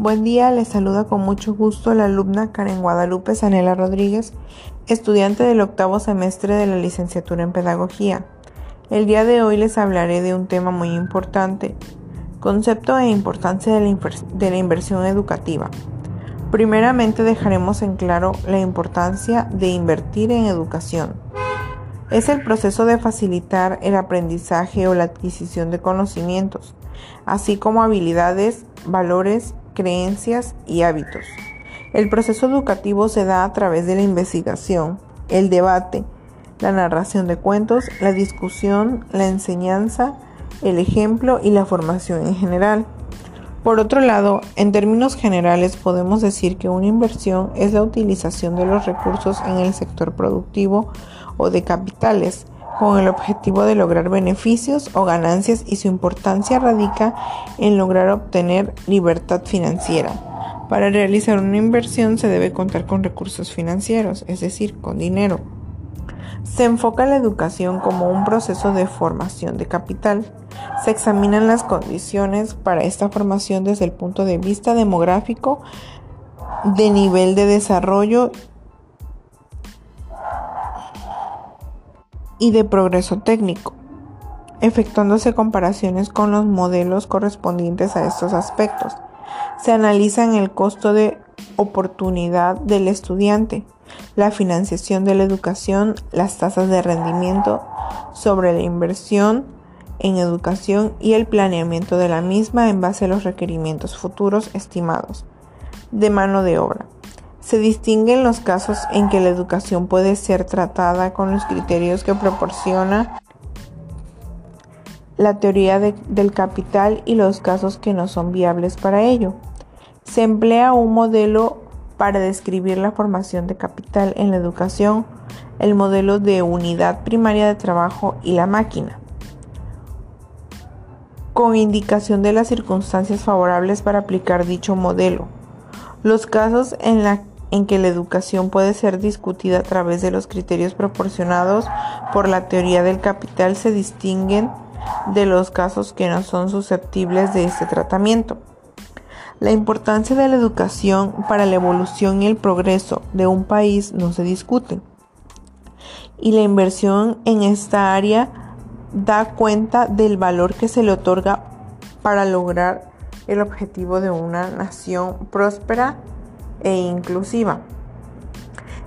Buen día, les saluda con mucho gusto la alumna Karen Guadalupe Sanela Rodríguez, estudiante del octavo semestre de la licenciatura en Pedagogía. El día de hoy les hablaré de un tema muy importante, concepto e importancia de la, de la inversión educativa. Primeramente dejaremos en claro la importancia de invertir en educación. Es el proceso de facilitar el aprendizaje o la adquisición de conocimientos, así como habilidades, valores, creencias y hábitos. El proceso educativo se da a través de la investigación, el debate, la narración de cuentos, la discusión, la enseñanza, el ejemplo y la formación en general. Por otro lado, en términos generales podemos decir que una inversión es la utilización de los recursos en el sector productivo o de capitales con el objetivo de lograr beneficios o ganancias y su importancia radica en lograr obtener libertad financiera. Para realizar una inversión se debe contar con recursos financieros, es decir, con dinero. Se enfoca la educación como un proceso de formación de capital. Se examinan las condiciones para esta formación desde el punto de vista demográfico, de nivel de desarrollo y de progreso técnico, efectuándose comparaciones con los modelos correspondientes a estos aspectos. Se analizan el costo de oportunidad del estudiante, la financiación de la educación, las tasas de rendimiento sobre la inversión en educación y el planeamiento de la misma en base a los requerimientos futuros estimados de mano de obra. Se distinguen los casos en que la educación puede ser tratada con los criterios que proporciona la teoría del capital y los casos que no son viables para ello. Se emplea un modelo para describir la formación de capital en la educación, el modelo de unidad primaria de trabajo y la máquina, con indicación de las circunstancias favorables para aplicar dicho modelo. Los casos en, en que la educación puede ser discutida a través de los criterios proporcionados por la teoría del capital se distinguen de los casos que no son susceptibles de este tratamiento. La importancia de la educación para la evolución y el progreso de un país no se discute. Y la inversión en esta área da cuenta del valor que se le otorga para lograr el objetivo de una nación próspera e inclusiva.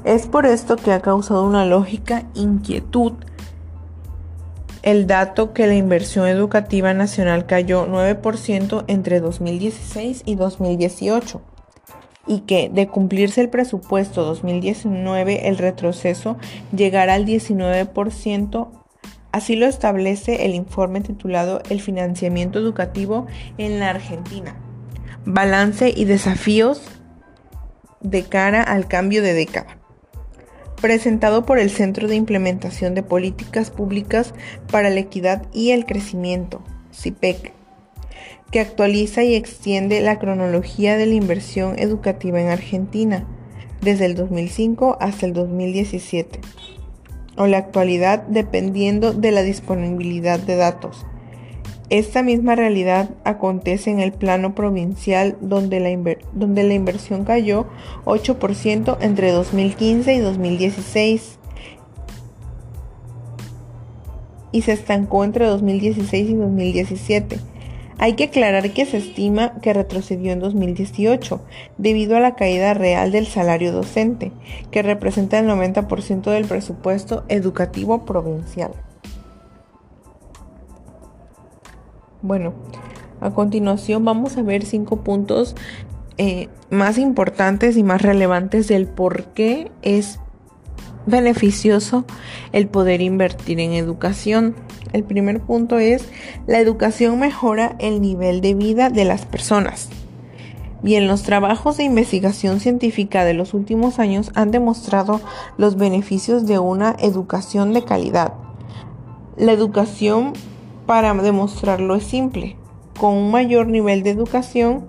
Es por esto que ha causado una lógica inquietud el dato que la inversión educativa nacional cayó 9% entre 2016 y 2018 y que de cumplirse el presupuesto 2019 el retroceso llegará al 19%. Así lo establece el informe titulado El financiamiento educativo en la Argentina. Balance y desafíos de cara al cambio de década presentado por el Centro de Implementación de Políticas Públicas para la Equidad y el Crecimiento, CIPEC, que actualiza y extiende la cronología de la inversión educativa en Argentina desde el 2005 hasta el 2017, o la actualidad dependiendo de la disponibilidad de datos. Esta misma realidad acontece en el plano provincial donde la, inversión cayó 8% entre 2015 y 2016 y se estancó entre 2016 y 2017. Hay que aclarar que se estima que retrocedió en 2018 debido a la caída real del salario docente, que representa el 90% del presupuesto educativo provincial. Bueno, a continuación vamos a ver cinco puntos eh, más importantes y más relevantes del por qué es beneficioso el poder invertir en educación. El primer punto es la educación mejora el nivel de vida de las personas. Bien, los trabajos de investigación científica de los últimos años han demostrado los beneficios de una educación de calidad. La educación para demostrarlo es simple. Con un mayor nivel de educación,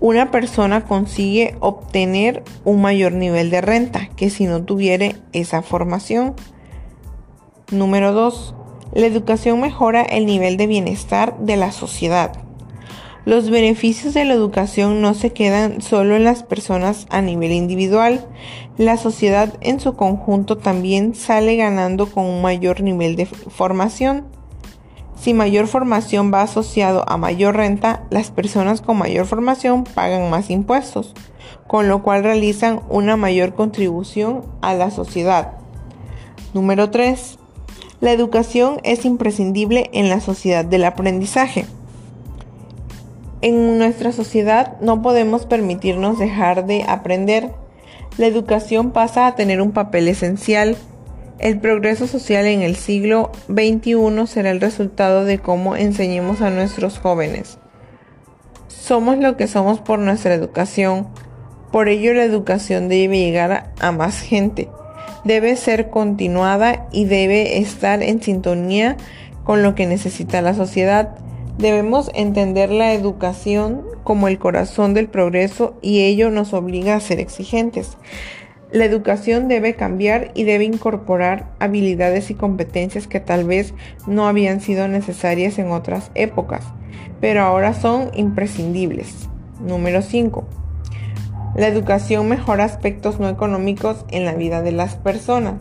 una persona consigue obtener un mayor nivel de renta que si no tuviera esa formación. Número 2. La educación mejora el nivel de bienestar de la sociedad. Los beneficios de la educación no se quedan solo en las personas a nivel individual, la sociedad en su conjunto también sale ganando con un mayor nivel de formación. Si mayor formación va asociado a mayor renta, las personas con mayor formación pagan más impuestos, con lo cual realizan una mayor contribución a la sociedad. Número 3. La educación es imprescindible en la sociedad del aprendizaje. En nuestra sociedad no podemos permitirnos dejar de aprender. La educación pasa a tener un papel esencial. El progreso social en el siglo XXI será el resultado de cómo enseñemos a nuestros jóvenes. Somos lo que somos por nuestra educación. Por ello la educación debe llegar a más gente. Debe ser continuada y debe estar en sintonía con lo que necesita la sociedad. Debemos entender la educación como el corazón del progreso y ello nos obliga a ser exigentes. La educación debe cambiar y debe incorporar habilidades y competencias que tal vez no habían sido necesarias en otras épocas, pero ahora son imprescindibles. Número 5. La educación mejora aspectos no económicos en la vida de las personas.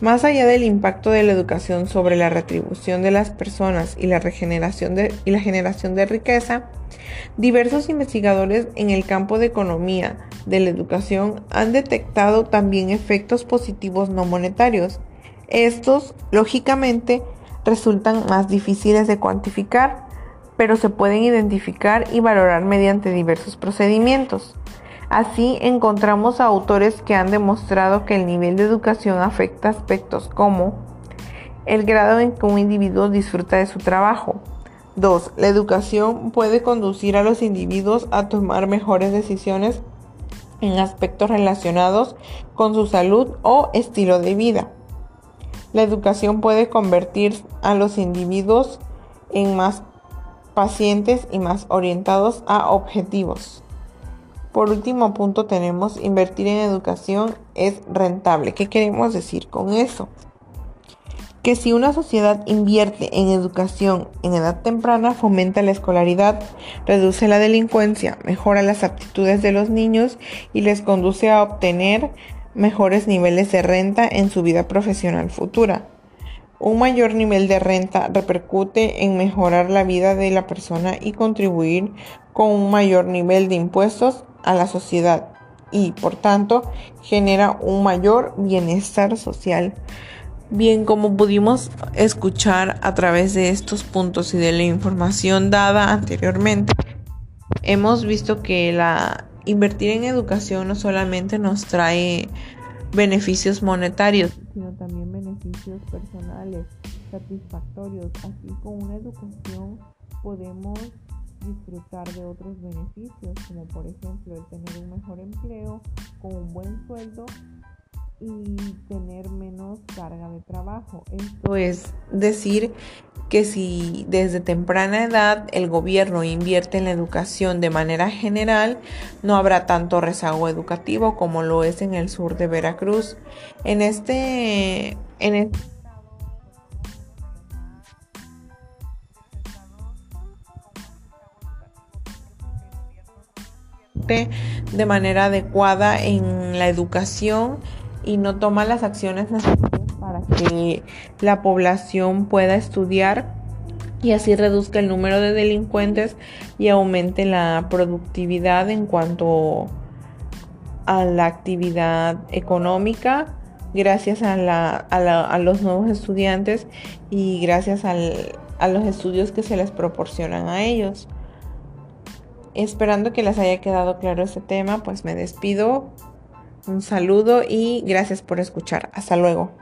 Más allá del impacto de la educación sobre la retribución de las personas y la y la generación de riqueza, diversos investigadores en el campo de economía de la educación han detectado también efectos positivos no monetarios. Estos, lógicamente, resultan más difíciles de cuantificar, pero se pueden identificar y valorar mediante diversos procedimientos. Así encontramos autores que han demostrado que el nivel de educación afecta aspectos como el grado en que un individuo disfruta de su trabajo. 2. La educación puede conducir a los individuos a tomar mejores decisiones en aspectos relacionados con su salud o estilo de vida. La educación puede convertir a los individuos en más pacientes y más orientados a objetivos. Por último punto tenemos invertir en educación es rentable. ¿Qué queremos decir con eso? Que si una sociedad invierte en educación en edad temprana, fomenta la escolaridad, reduce la delincuencia, mejora las aptitudes de los niños y les conduce a obtener mejores niveles de renta en su vida profesional futura. Un mayor nivel de renta repercute en mejorar la vida de la persona y contribuir con un mayor nivel de impuestos a la sociedad y por tanto genera un mayor bienestar social. Bien, como pudimos escuchar a través de estos puntos y de la información dada anteriormente, hemos visto que la invertir en educación no solamente nos trae beneficios monetarios, sino también beneficios personales, satisfactorios. Así con una educación podemos disfrutar de otros beneficios, como por ejemplo el tener un mejor empleo con un buen sueldo y tener menos carga de trabajo. Esto es decir que si desde temprana edad el gobierno invierte en la educación de manera general, no habrá tanto rezago educativo como lo es en el sur de Veracruz. En este, en este de manera adecuada en la educación y no toma las acciones necesarias para que la población pueda estudiar y así reduzca el número de delincuentes y aumente la productividad en cuanto a la actividad económica gracias a, a, los nuevos estudiantes y gracias a los estudios que se les proporcionan a ellos. Esperando que les haya quedado claro este tema, pues me despido. Un saludo y gracias por escuchar. Hasta luego.